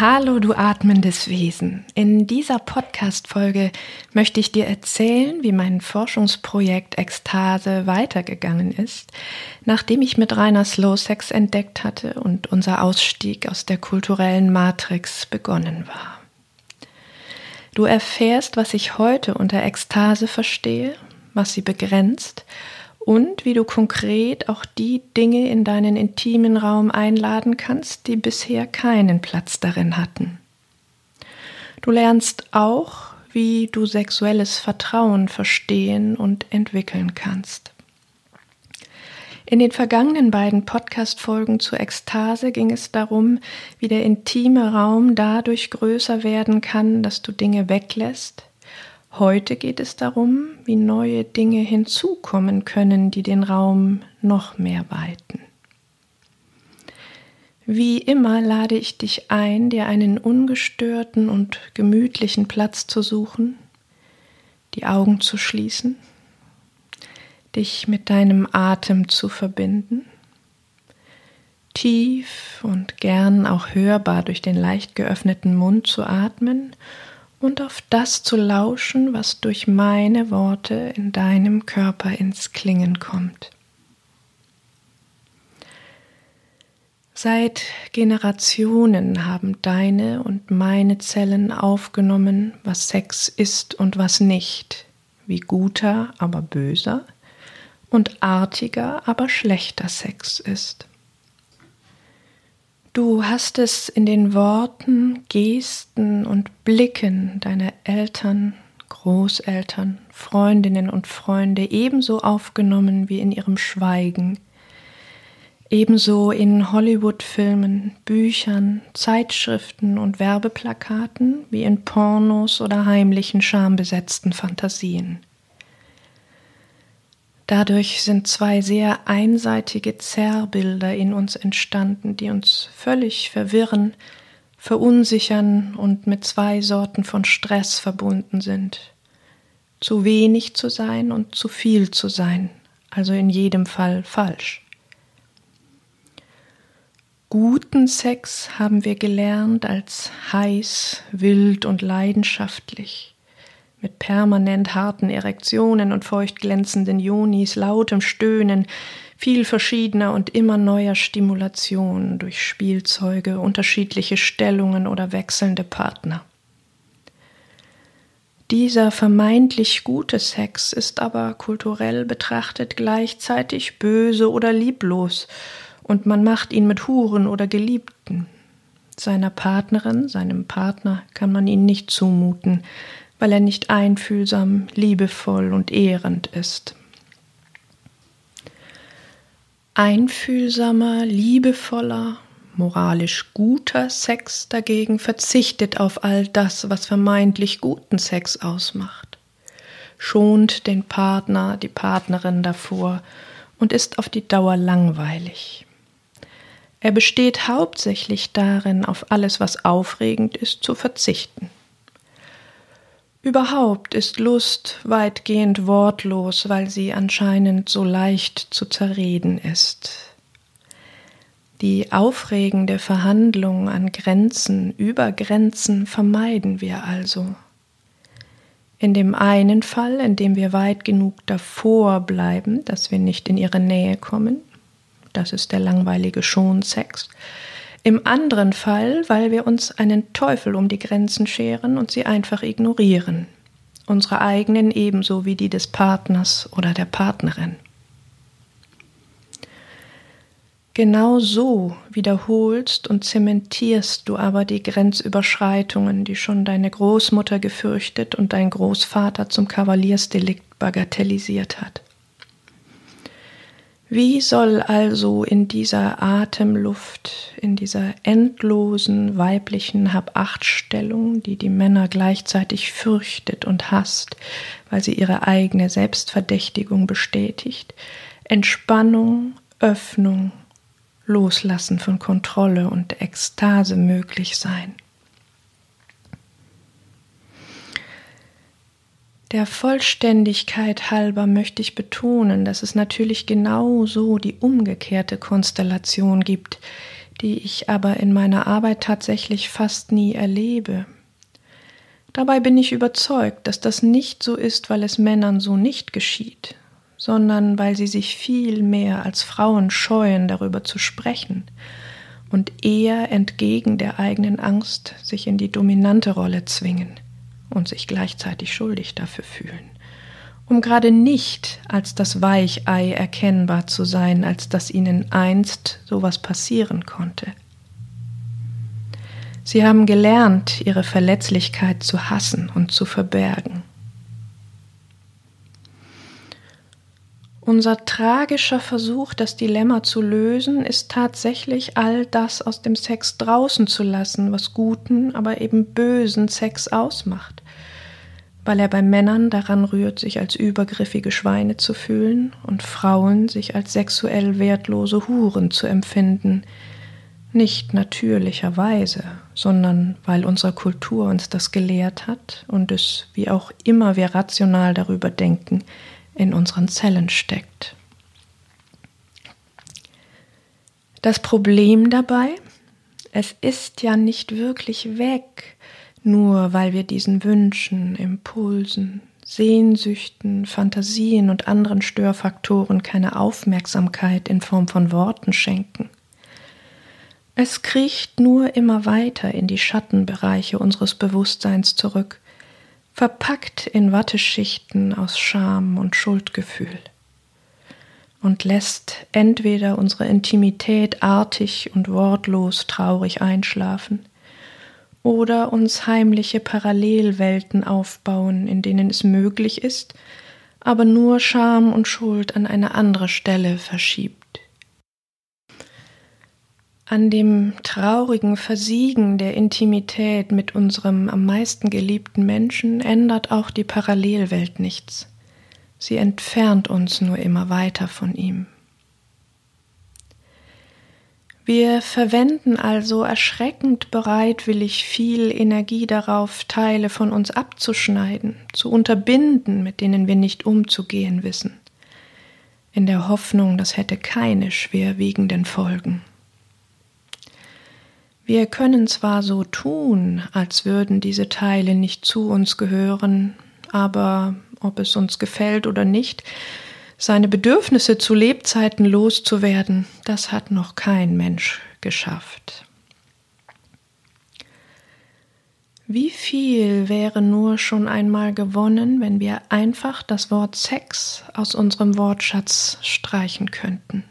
Hallo, du atmendes Wesen. In dieser Podcast-Folge möchte ich dir erzählen, wie mein Forschungsprojekt Ekstase weitergegangen ist, nachdem ich mit Rainer Slow Sex entdeckt hatte und unser Ausstieg aus der kulturellen Matrix begonnen war. Du erfährst, was ich heute unter Ekstase verstehe, was sie begrenzt und wie du konkret auch die Dinge in deinen intimen Raum einladen kannst, die bisher keinen Platz darin hatten. Du lernst auch, wie du sexuelles Vertrauen verstehen und entwickeln kannst. In den vergangenen beiden Podcast-Folgen zur Ekstase ging es darum, wie der intime Raum dadurch größer werden kann, dass du Dinge weglässt, Heute geht es darum, wie neue Dinge hinzukommen können, die den Raum noch mehr weiten. Wie immer lade ich dich ein, dir einen ungestörten und gemütlichen Platz zu suchen, die Augen zu schließen, dich mit deinem Atem zu verbinden, tief und gern auch hörbar durch den leicht geöffneten Mund zu atmen und auf das zu lauschen, was durch meine Worte in deinem Körper ins Klingen kommt. Seit Generationen haben deine und meine Zellen aufgenommen, was Sex ist und was nicht, wie guter, aber böser und artiger, aber schlechter Sex ist. Du hast es in den Worten, Gesten und Blicken deiner Eltern, Großeltern, Freundinnen und Freunde ebenso aufgenommen wie in ihrem Schweigen, ebenso in Hollywood-Filmen, Büchern, Zeitschriften und Werbeplakaten wie in Pornos oder heimlichen schambesetzten Fantasien. Dadurch sind zwei sehr einseitige Zerrbilder in uns entstanden, die uns völlig verwirren, verunsichern und mit zwei Sorten von Stress verbunden sind. Zu wenig zu sein und zu viel zu sein, also in jedem Fall falsch. Guten Sex haben wir gelernt als heiß, wild und leidenschaftlich mit permanent harten Erektionen und feucht glänzenden Jonis, lautem Stöhnen, viel verschiedener und immer neuer Stimulation durch Spielzeuge, unterschiedliche Stellungen oder wechselnde Partner. Dieser vermeintlich gute Sex ist aber kulturell betrachtet gleichzeitig böse oder lieblos, und man macht ihn mit Huren oder Geliebten. Seiner Partnerin, seinem Partner kann man ihn nicht zumuten, weil er nicht einfühlsam, liebevoll und ehrend ist. Einfühlsamer, liebevoller, moralisch guter Sex dagegen verzichtet auf all das, was vermeintlich guten Sex ausmacht, schont den Partner, die Partnerin davor und ist auf die Dauer langweilig. Er besteht hauptsächlich darin, auf alles, was aufregend ist, zu verzichten. Überhaupt ist Lust weitgehend wortlos, weil sie anscheinend so leicht zu zerreden ist. Die aufregende Verhandlung an Grenzen, über Grenzen vermeiden wir also. In dem einen Fall, in dem wir weit genug davor bleiben, dass wir nicht in ihre Nähe kommen, das ist der langweilige Schonsex, im anderen Fall, weil wir uns einen Teufel um die Grenzen scheren und sie einfach ignorieren. Unsere eigenen ebenso wie die des Partners oder der Partnerin. Genau so wiederholst und zementierst du aber die Grenzüberschreitungen, die schon deine Großmutter gefürchtet und dein Großvater zum Kavaliersdelikt bagatellisiert hat. Wie soll also in dieser Atemluft, in dieser endlosen weiblichen Habachtstellung, die die Männer gleichzeitig fürchtet und hasst, weil sie ihre eigene Selbstverdächtigung bestätigt, Entspannung, Öffnung, Loslassen von Kontrolle und Ekstase möglich sein? Der Vollständigkeit halber möchte ich betonen, dass es natürlich genau so die umgekehrte Konstellation gibt, die ich aber in meiner Arbeit tatsächlich fast nie erlebe. Dabei bin ich überzeugt, dass das nicht so ist, weil es Männern so nicht geschieht, sondern weil sie sich viel mehr als Frauen scheuen, darüber zu sprechen und eher entgegen der eigenen Angst sich in die dominante Rolle zwingen und sich gleichzeitig schuldig dafür fühlen, um gerade nicht als das Weichei erkennbar zu sein, als dass ihnen einst sowas passieren konnte. Sie haben gelernt, ihre Verletzlichkeit zu hassen und zu verbergen. Unser tragischer Versuch, das Dilemma zu lösen, ist tatsächlich all das aus dem Sex draußen zu lassen, was guten, aber eben bösen Sex ausmacht, weil er bei Männern daran rührt, sich als übergriffige Schweine zu fühlen und Frauen sich als sexuell wertlose Huren zu empfinden, nicht natürlicherweise, sondern weil unsere Kultur uns das gelehrt hat und es, wie auch immer wir rational darüber denken, in unseren Zellen steckt. Das Problem dabei, es ist ja nicht wirklich weg, nur weil wir diesen Wünschen, Impulsen, Sehnsüchten, Fantasien und anderen Störfaktoren keine Aufmerksamkeit in Form von Worten schenken. Es kriecht nur immer weiter in die Schattenbereiche unseres Bewusstseins zurück, verpackt in Watteschichten aus Scham und Schuldgefühl und lässt entweder unsere Intimität artig und wortlos traurig einschlafen oder uns heimliche Parallelwelten aufbauen, in denen es möglich ist, aber nur Scham und Schuld an eine andere Stelle verschiebt. An dem traurigen Versiegen der Intimität mit unserem am meisten geliebten Menschen ändert auch die Parallelwelt nichts. Sie entfernt uns nur immer weiter von ihm. Wir verwenden also erschreckend bereitwillig viel Energie darauf, Teile von uns abzuschneiden, zu unterbinden, mit denen wir nicht umzugehen wissen, in der Hoffnung, das hätte keine schwerwiegenden Folgen. Wir können zwar so tun, als würden diese Teile nicht zu uns gehören, aber ob es uns gefällt oder nicht, seine Bedürfnisse zu Lebzeiten loszuwerden, das hat noch kein Mensch geschafft. Wie viel wäre nur schon einmal gewonnen, wenn wir einfach das Wort Sex aus unserem Wortschatz streichen könnten?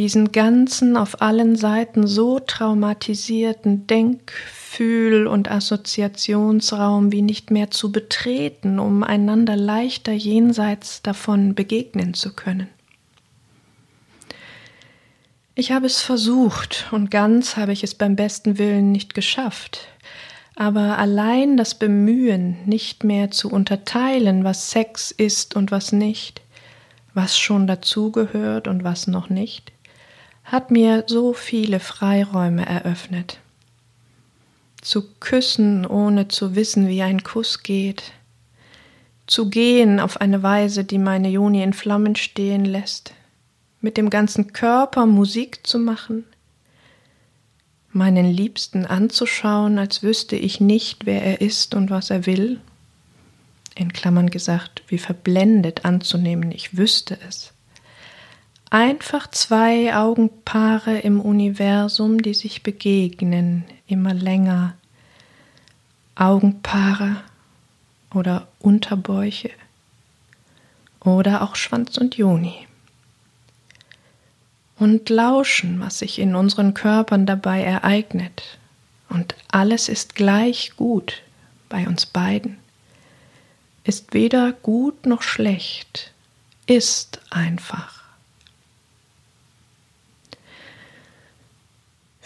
diesen ganzen auf allen Seiten so traumatisierten Denk-, Fühl- und Assoziationsraum wie nicht mehr zu betreten, um einander leichter jenseits davon begegnen zu können. Ich habe es versucht und ganz habe ich es beim besten Willen nicht geschafft, aber allein das Bemühen, nicht mehr zu unterteilen, was Sex ist und was nicht, was schon dazugehört und was noch nicht, hat mir so viele Freiräume eröffnet. Zu küssen, ohne zu wissen, wie ein Kuss geht, zu gehen auf eine Weise, die meine Juni in Flammen stehen lässt, mit dem ganzen Körper Musik zu machen, meinen Liebsten anzuschauen, als wüsste ich nicht, wer er ist und was er will, in Klammern gesagt, wie verblendet anzunehmen, ich wüsste es. Einfach zwei Augenpaare im Universum, die sich begegnen, immer länger. Augenpaare oder Unterbäuche oder auch Schwanz und Juni. Und lauschen, was sich in unseren Körpern dabei ereignet. Und alles ist gleich gut bei uns beiden. Ist weder gut noch schlecht, ist einfach.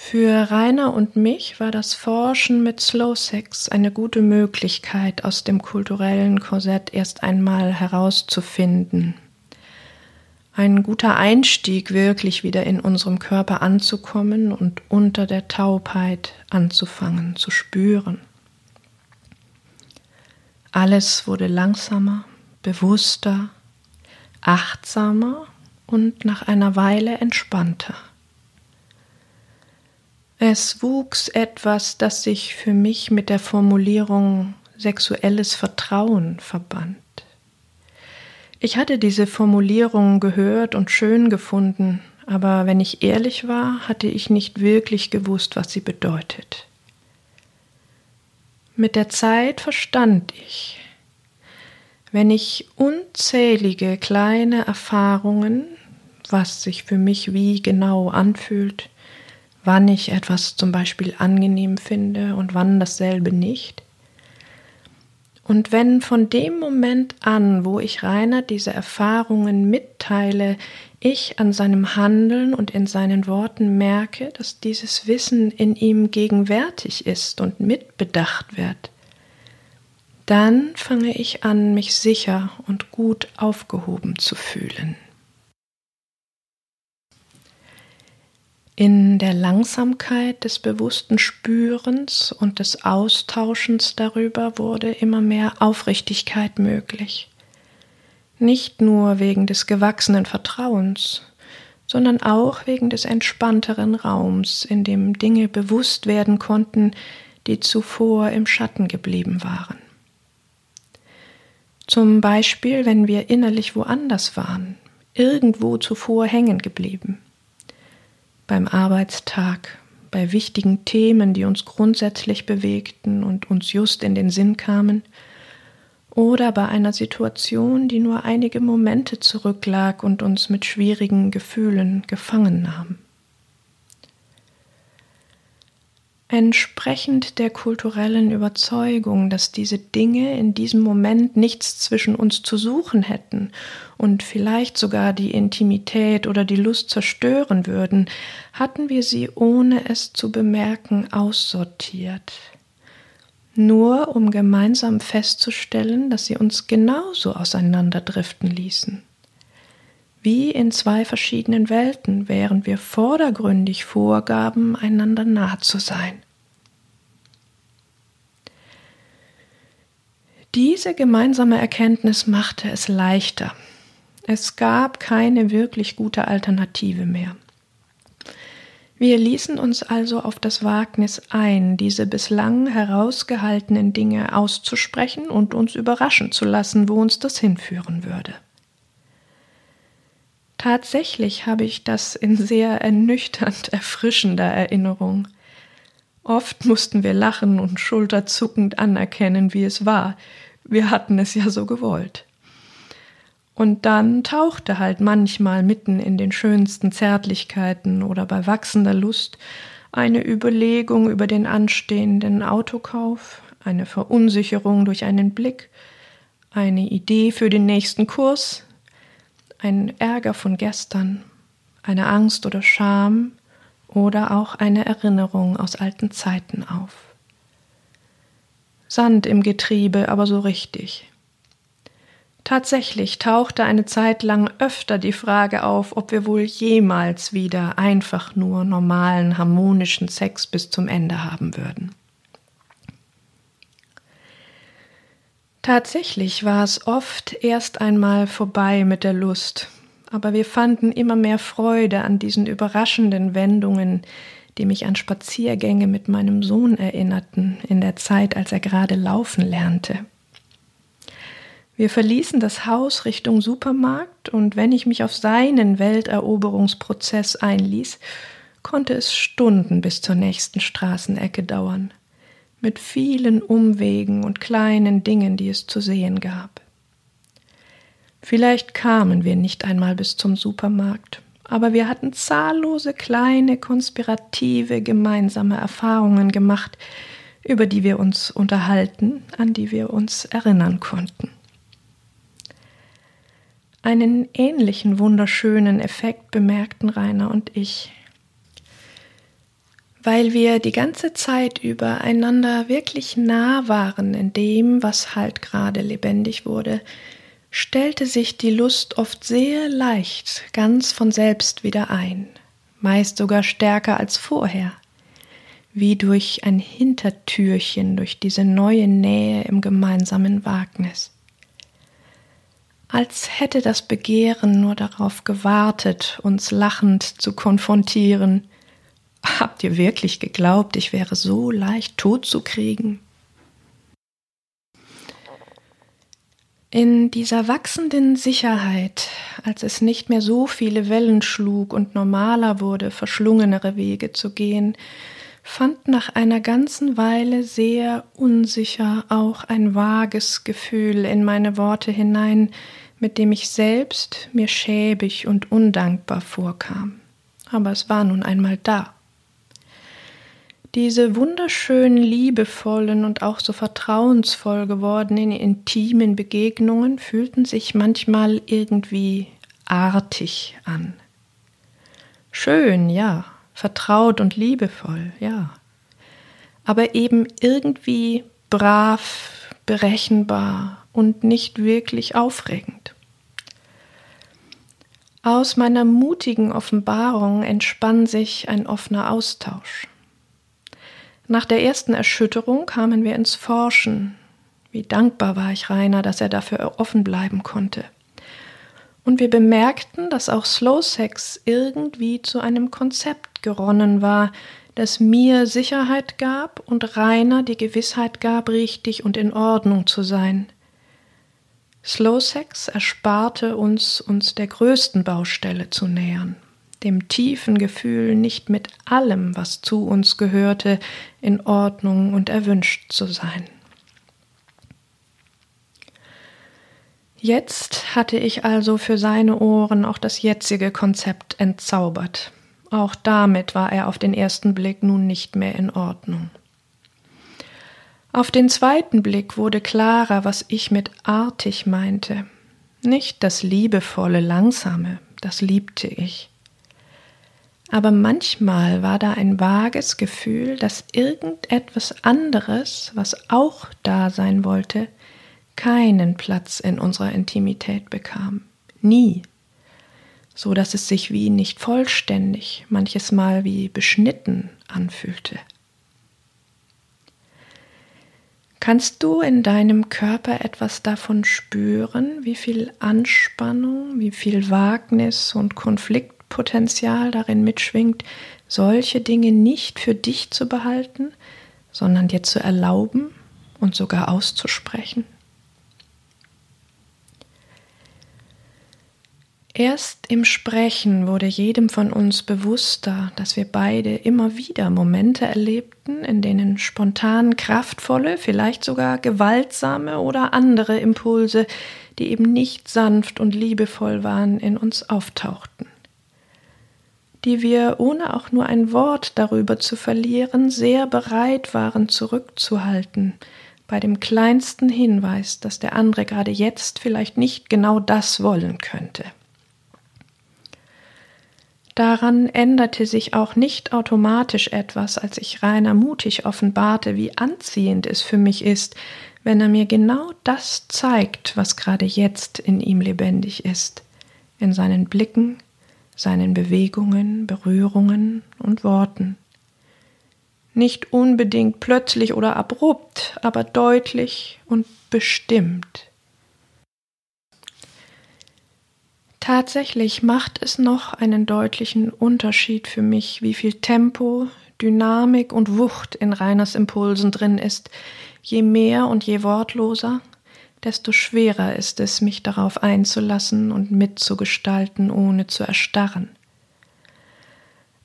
Für Rainer und mich war das Forschen mit Slow Sex eine gute Möglichkeit, aus dem kulturellen Korsett erst einmal herauszufinden. Ein guter Einstieg, wirklich wieder in unserem Körper anzukommen und unter der Taubheit anzufangen zu spüren. Alles wurde langsamer, bewusster, achtsamer und nach einer Weile entspannter. Es wuchs etwas, das sich für mich mit der Formulierung sexuelles Vertrauen verband. Ich hatte diese Formulierung gehört und schön gefunden, aber wenn ich ehrlich war, hatte ich nicht wirklich gewusst, was sie bedeutet. Mit der Zeit verstand ich, wenn ich unzählige kleine Erfahrungen, was sich für mich wie genau anfühlt, wann ich etwas zum Beispiel angenehm finde und wann dasselbe nicht. Und wenn von dem Moment an, wo ich Rainer diese Erfahrungen mitteile, ich an seinem Handeln und in seinen Worten merke, dass dieses Wissen in ihm gegenwärtig ist und mitbedacht wird, dann fange ich an, mich sicher und gut aufgehoben zu fühlen. In der Langsamkeit des bewussten Spürens und des Austauschens darüber wurde immer mehr Aufrichtigkeit möglich. Nicht nur wegen des gewachsenen Vertrauens, sondern auch wegen des entspannteren Raums, in dem Dinge bewusst werden konnten, die zuvor im Schatten geblieben waren. Zum Beispiel, wenn wir innerlich woanders waren, irgendwo zuvor hängen geblieben beim Arbeitstag, bei wichtigen Themen, die uns grundsätzlich bewegten und uns just in den Sinn kamen, oder bei einer Situation, die nur einige Momente zurücklag und uns mit schwierigen Gefühlen gefangen nahm. Entsprechend der kulturellen Überzeugung, dass diese Dinge in diesem Moment nichts zwischen uns zu suchen hätten und vielleicht sogar die Intimität oder die Lust zerstören würden, hatten wir sie ohne es zu bemerken aussortiert. Nur um gemeinsam festzustellen, dass sie uns genauso auseinanderdriften ließen. Wie in zwei verschiedenen Welten, während wir vordergründig vorgaben, einander nah zu sein. Diese gemeinsame Erkenntnis machte es leichter. Es gab keine wirklich gute Alternative mehr. Wir ließen uns also auf das Wagnis ein, diese bislang herausgehaltenen Dinge auszusprechen und uns überraschen zu lassen, wo uns das hinführen würde. Tatsächlich habe ich das in sehr ernüchternd erfrischender Erinnerung. Oft mussten wir lachen und schulterzuckend anerkennen, wie es war, wir hatten es ja so gewollt. Und dann tauchte halt manchmal mitten in den schönsten Zärtlichkeiten oder bei wachsender Lust eine Überlegung über den anstehenden Autokauf, eine Verunsicherung durch einen Blick, eine Idee für den nächsten Kurs, ein Ärger von gestern, eine Angst oder Scham oder auch eine Erinnerung aus alten Zeiten auf. Sand im Getriebe, aber so richtig. Tatsächlich tauchte eine Zeit lang öfter die Frage auf, ob wir wohl jemals wieder einfach nur normalen, harmonischen Sex bis zum Ende haben würden. Tatsächlich war es oft erst einmal vorbei mit der Lust, aber wir fanden immer mehr Freude an diesen überraschenden Wendungen, die mich an Spaziergänge mit meinem Sohn erinnerten, in der Zeit, als er gerade laufen lernte. Wir verließen das Haus Richtung Supermarkt, und wenn ich mich auf seinen Welteroberungsprozess einließ, konnte es Stunden bis zur nächsten Straßenecke dauern, mit vielen Umwegen und kleinen Dingen, die es zu sehen gab. Vielleicht kamen wir nicht einmal bis zum Supermarkt, aber wir hatten zahllose kleine konspirative gemeinsame Erfahrungen gemacht, über die wir uns unterhalten, an die wir uns erinnern konnten. Einen ähnlichen wunderschönen Effekt bemerkten Rainer und ich. Weil wir die ganze Zeit über einander wirklich nah waren in dem, was halt gerade lebendig wurde, stellte sich die Lust oft sehr leicht ganz von selbst wieder ein, meist sogar stärker als vorher, wie durch ein Hintertürchen durch diese neue Nähe im gemeinsamen Wagnis als hätte das Begehren nur darauf gewartet, uns lachend zu konfrontieren. Habt ihr wirklich geglaubt, ich wäre so leicht tot zu kriegen? In dieser wachsenden Sicherheit, als es nicht mehr so viele Wellen schlug und normaler wurde, verschlungenere Wege zu gehen, fand nach einer ganzen Weile sehr unsicher auch ein vages Gefühl in meine Worte hinein, mit dem ich selbst mir schäbig und undankbar vorkam. Aber es war nun einmal da. Diese wunderschönen, liebevollen und auch so vertrauensvoll gewordenen intimen Begegnungen fühlten sich manchmal irgendwie artig an. Schön, ja, vertraut und liebevoll, ja. Aber eben irgendwie brav, berechenbar und nicht wirklich aufregend. Aus meiner mutigen Offenbarung entspann sich ein offener Austausch. Nach der ersten Erschütterung kamen wir ins Forschen. Wie dankbar war ich Rainer, dass er dafür offen bleiben konnte. Und wir bemerkten, dass auch Slow Sex irgendwie zu einem Konzept geronnen war, das mir Sicherheit gab und Rainer die Gewissheit gab, richtig und in Ordnung zu sein. Slow Sex ersparte uns, uns der größten Baustelle zu nähern, dem tiefen Gefühl, nicht mit allem, was zu uns gehörte, in Ordnung und erwünscht zu sein. Jetzt hatte ich also für seine Ohren auch das jetzige Konzept entzaubert. Auch damit war er auf den ersten Blick nun nicht mehr in Ordnung. Auf den zweiten Blick wurde klarer, was ich mit artig meinte. Nicht das liebevolle, langsame, das liebte ich. Aber manchmal war da ein vages Gefühl, dass irgendetwas anderes, was auch da sein wollte, keinen Platz in unserer Intimität bekam. Nie. So dass es sich wie nicht vollständig, manches Mal wie beschnitten anfühlte. Kannst du in deinem Körper etwas davon spüren, wie viel Anspannung, wie viel Wagnis und Konfliktpotenzial darin mitschwingt, solche Dinge nicht für dich zu behalten, sondern dir zu erlauben und sogar auszusprechen? Erst im Sprechen wurde jedem von uns bewusster, dass wir beide immer wieder Momente erlebten, in denen spontan kraftvolle, vielleicht sogar gewaltsame oder andere Impulse, die eben nicht sanft und liebevoll waren, in uns auftauchten, die wir, ohne auch nur ein Wort darüber zu verlieren, sehr bereit waren zurückzuhalten, bei dem kleinsten Hinweis, dass der andere gerade jetzt vielleicht nicht genau das wollen könnte. Daran änderte sich auch nicht automatisch etwas, als ich Rainer mutig offenbarte, wie anziehend es für mich ist, wenn er mir genau das zeigt, was gerade jetzt in ihm lebendig ist, in seinen Blicken, seinen Bewegungen, Berührungen und Worten. Nicht unbedingt plötzlich oder abrupt, aber deutlich und bestimmt. Tatsächlich macht es noch einen deutlichen Unterschied für mich, wie viel Tempo, Dynamik und Wucht in Reiners Impulsen drin ist. Je mehr und je wortloser, desto schwerer ist es, mich darauf einzulassen und mitzugestalten, ohne zu erstarren.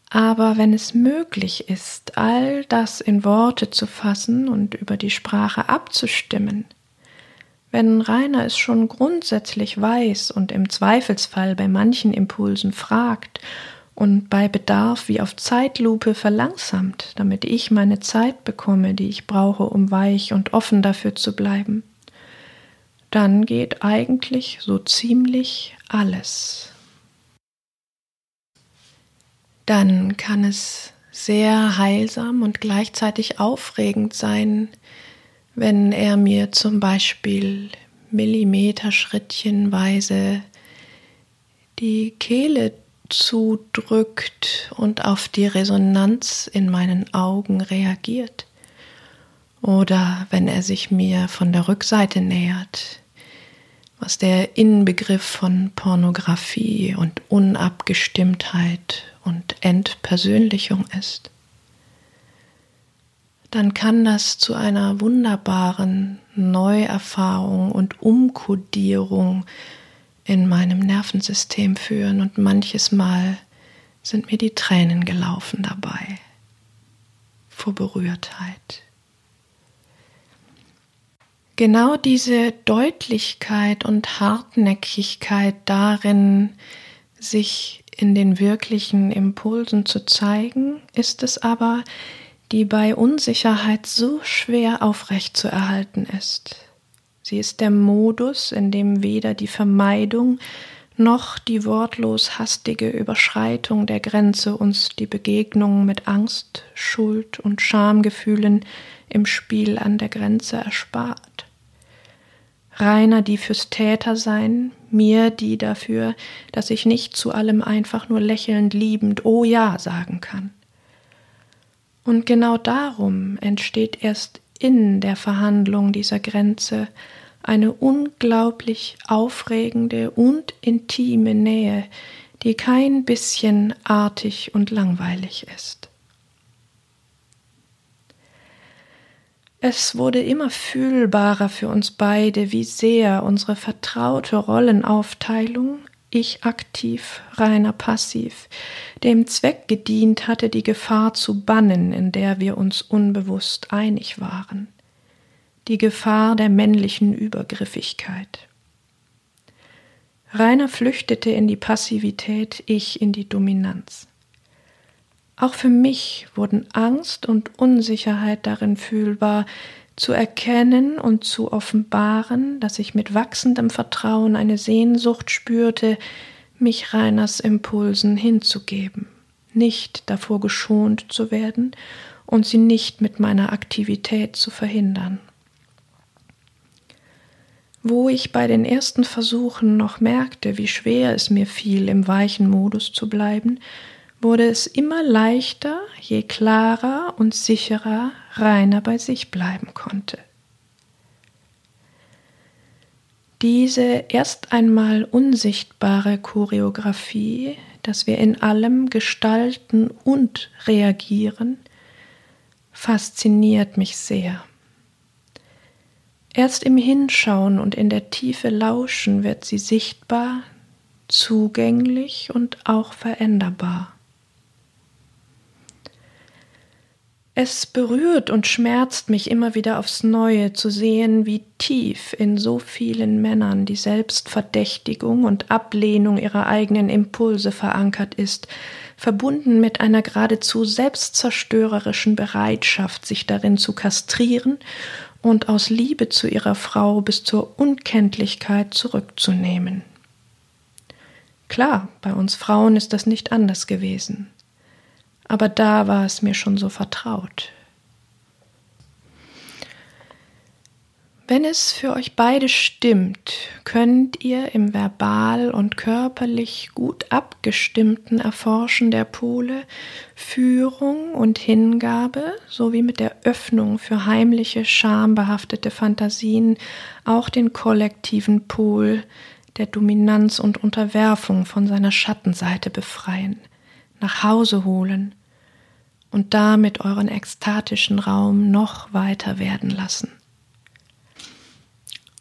Aber wenn es möglich ist, all das in Worte zu fassen und über die Sprache abzustimmen, wenn Rainer es schon grundsätzlich weiß und im Zweifelsfall bei manchen Impulsen fragt und bei Bedarf wie auf Zeitlupe verlangsamt, damit ich meine Zeit bekomme, die ich brauche, um weich und offen dafür zu bleiben, dann geht eigentlich so ziemlich alles. Dann kann es sehr heilsam und gleichzeitig aufregend sein, wenn er mir zum Beispiel Millimeterschrittchenweise die Kehle zudrückt und auf die Resonanz in meinen Augen reagiert. Oder wenn er sich mir von der Rückseite nähert, was der Inbegriff von Pornografie und Unabgestimmtheit und Entpersönlichung ist, dann kann das zu einer wunderbaren Neuerfahrung und Umkodierung in meinem Nervensystem führen und manches Mal sind mir die Tränen gelaufen dabei vor Berührtheit. Genau diese Deutlichkeit und Hartnäckigkeit darin, sich in den wirklichen Impulsen zu zeigen, ist es aber, die bei Unsicherheit so schwer aufrecht zu erhalten ist. Sie ist der Modus, in dem weder die Vermeidung noch die wortlos hastige Überschreitung der Grenze uns die Begegnung mit Angst, Schuld und Schamgefühlen im Spiel an der Grenze erspart. Rainer die fürs Tätersein, mir die dafür, dass ich nicht zu allem einfach nur lächelnd liebend Oh ja sagen kann. Und genau darum entsteht erst in der Verhandlung dieser Grenze eine unglaublich aufregende und intime Nähe, die kein bisschen artig und langweilig ist. Es wurde immer fühlbarer für uns beide, wie sehr unsere vertraute Rollenaufteilung ich aktiv, reiner passiv, dem Zweck gedient hatte, die Gefahr zu bannen, in der wir uns unbewusst einig waren, die Gefahr der männlichen Übergriffigkeit. Rainer flüchtete in die Passivität, ich in die Dominanz. Auch für mich wurden Angst und Unsicherheit darin fühlbar, zu erkennen und zu offenbaren, dass ich mit wachsendem Vertrauen eine Sehnsucht spürte, mich Reiners Impulsen hinzugeben, nicht davor geschont zu werden und sie nicht mit meiner Aktivität zu verhindern. Wo ich bei den ersten Versuchen noch merkte, wie schwer es mir fiel, im weichen Modus zu bleiben, wurde es immer leichter, je klarer und sicherer Rainer bei sich bleiben konnte. Diese erst einmal unsichtbare Choreografie, dass wir in allem gestalten und reagieren, fasziniert mich sehr. Erst im Hinschauen und in der Tiefe Lauschen wird sie sichtbar, zugänglich und auch veränderbar. Es berührt und schmerzt mich immer wieder aufs Neue zu sehen, wie tief in so vielen Männern die Selbstverdächtigung und Ablehnung ihrer eigenen Impulse verankert ist, verbunden mit einer geradezu selbstzerstörerischen Bereitschaft, sich darin zu kastrieren und aus Liebe zu ihrer Frau bis zur Unkenntlichkeit zurückzunehmen. Klar, bei uns Frauen ist das nicht anders gewesen aber da war es mir schon so vertraut. Wenn es für euch beide stimmt, könnt ihr im verbal und körperlich gut abgestimmten Erforschen der Pole Führung und Hingabe sowie mit der Öffnung für heimliche, schambehaftete Fantasien auch den kollektiven Pol der Dominanz und Unterwerfung von seiner Schattenseite befreien, nach Hause holen und damit euren ekstatischen Raum noch weiter werden lassen.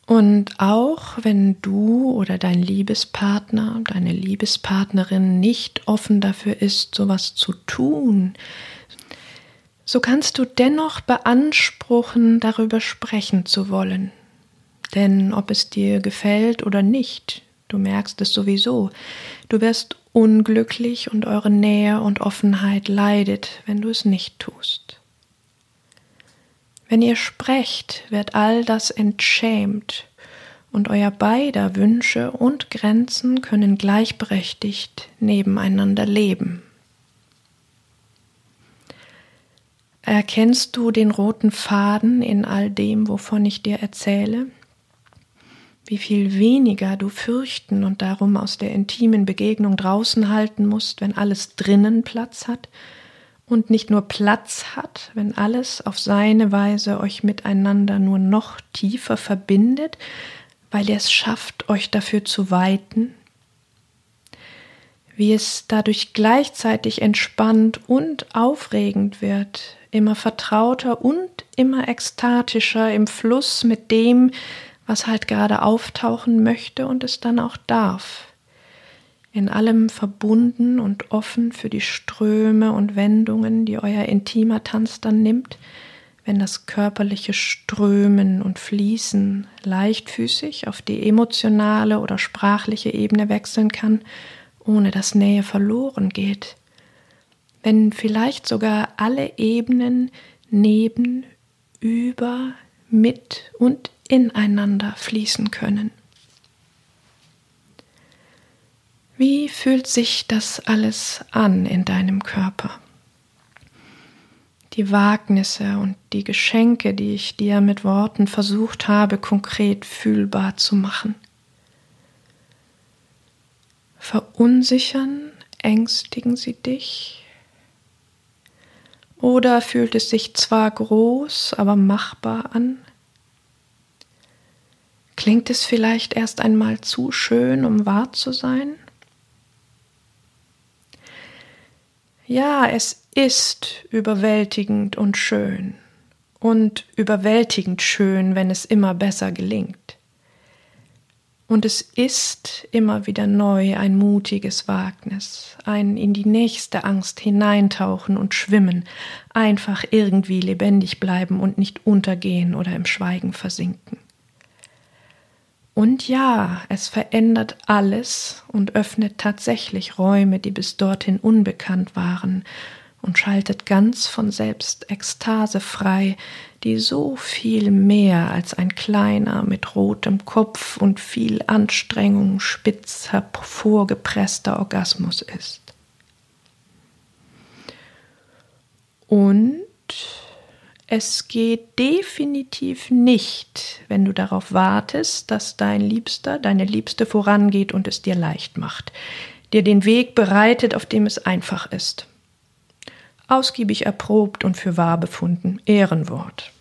Und auch wenn du oder dein Liebespartner, deine Liebespartnerin nicht offen dafür ist, sowas zu tun, so kannst du dennoch beanspruchen, darüber sprechen zu wollen. Denn ob es dir gefällt oder nicht, du merkst es sowieso, du wirst unglücklich und eure Nähe und Offenheit leidet, wenn du es nicht tust. Wenn ihr sprecht, wird all das entschämt und euer beider Wünsche und Grenzen können gleichberechtigt nebeneinander leben. Erkennst du den roten Faden in all dem, wovon ich dir erzähle? Wie viel weniger du fürchten und darum aus der intimen Begegnung draußen halten musst, wenn alles drinnen Platz hat und nicht nur Platz hat, wenn alles auf seine Weise euch miteinander nur noch tiefer verbindet, weil er es schafft, euch dafür zu weiten, wie es dadurch gleichzeitig entspannt und aufregend wird, immer vertrauter und immer ekstatischer im Fluss mit dem, was halt gerade auftauchen möchte und es dann auch darf. In allem verbunden und offen für die Ströme und Wendungen, die euer intimer Tanz dann nimmt, wenn das körperliche Strömen und Fließen leichtfüßig auf die emotionale oder sprachliche Ebene wechseln kann, ohne dass Nähe verloren geht. Wenn vielleicht sogar alle Ebenen neben, über, mit und ineinander fließen können. Wie fühlt sich das alles an in deinem Körper? die Wagnisse und die Geschenke, die ich dir mit Worten versucht habe, konkret fühlbar zu machen. Verunsichern, ängstigen sie dich? Oder fühlt es sich zwar groß, aber machbar an? Klingt es vielleicht erst einmal zu schön, um wahr zu sein? Ja, es ist überwältigend und schön und überwältigend schön, wenn es immer besser gelingt. Und es ist immer wieder neu ein mutiges Wagnis, ein in die nächste Angst hineintauchen und schwimmen, einfach irgendwie lebendig bleiben und nicht untergehen oder im Schweigen versinken. Und ja, es verändert alles und öffnet tatsächlich Räume, die bis dorthin unbekannt waren, und schaltet ganz von selbst Ekstase frei, die so viel mehr als ein kleiner mit rotem Kopf und viel Anstrengung spitz hervorgepresster Orgasmus ist. Und es geht definitiv nicht, wenn du darauf wartest, dass dein Liebster, deine Liebste vorangeht und es dir leicht macht, dir den Weg bereitet, auf dem es einfach ist. Ausgiebig erprobt und für wahr befunden, Ehrenwort.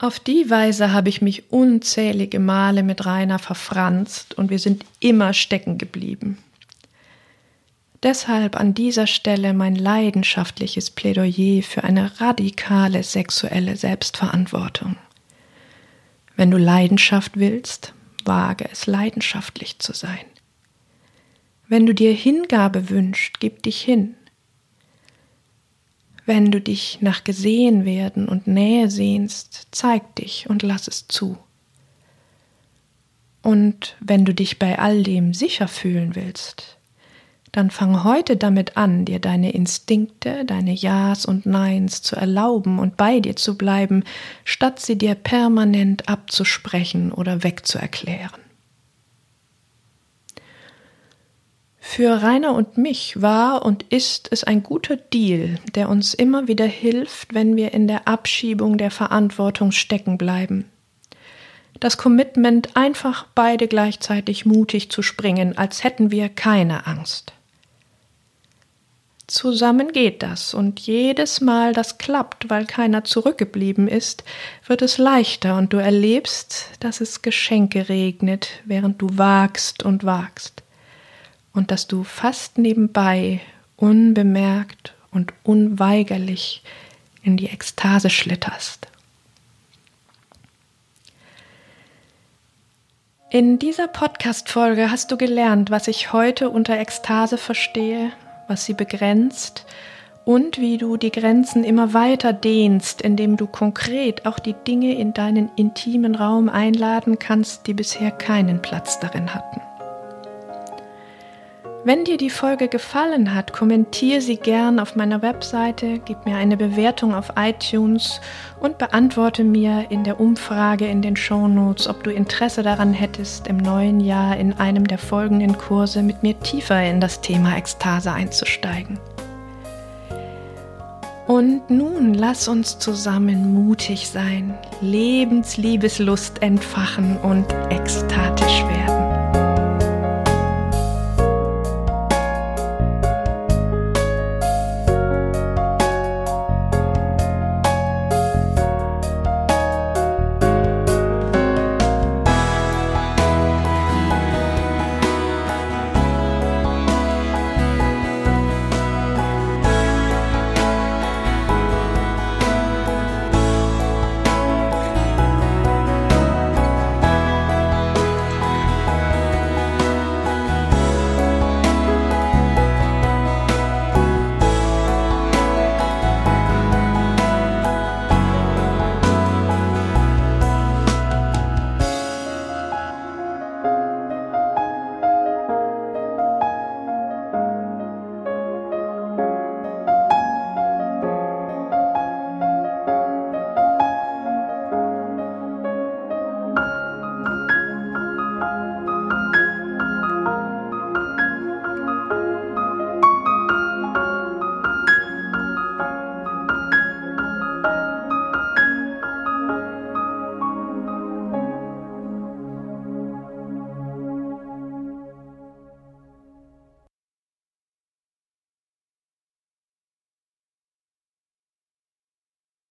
Auf die Weise habe ich mich unzählige Male mit Rainer verfranst und wir sind immer stecken geblieben. Deshalb an dieser Stelle mein leidenschaftliches Plädoyer für eine radikale sexuelle Selbstverantwortung. Wenn du Leidenschaft willst, wage es leidenschaftlich zu sein. Wenn du dir Hingabe wünschst, gib dich hin. Wenn du dich nach gesehen werden und Nähe sehnst, zeig dich und lass es zu. Und wenn du dich bei all dem sicher fühlen willst, dann fang heute damit an, dir deine Instinkte, deine Ja's und Neins zu erlauben und bei dir zu bleiben, statt sie dir permanent abzusprechen oder wegzuerklären. Für Rainer und mich war und ist es ein guter Deal, der uns immer wieder hilft, wenn wir in der Abschiebung der Verantwortung stecken bleiben. Das Commitment, einfach beide gleichzeitig mutig zu springen, als hätten wir keine Angst. Zusammen geht das, und jedes Mal das klappt, weil keiner zurückgeblieben ist, wird es leichter. Und du erlebst, dass es Geschenke regnet, während du wagst und wagst, und dass du fast nebenbei, unbemerkt und unweigerlich in die Ekstase schlitterst. In dieser Podcast-Folge hast du gelernt, was ich heute unter Ekstase verstehe was sie begrenzt und wie du die Grenzen immer weiter dehnst, indem du konkret auch die Dinge in deinen intimen Raum einladen kannst, die bisher keinen Platz darin hatten. Wenn dir die Folge gefallen hat, kommentiere sie gern auf meiner Webseite, gib mir eine Bewertung auf iTunes und beantworte mir in der Umfrage in den Show Notes, ob du Interesse daran hättest, im neuen Jahr in einem der folgenden Kurse mit mir tiefer in das Thema Ekstase einzusteigen. Und nun lass uns zusammen mutig sein, Lebensliebeslust entfachen und ekstatisch werden.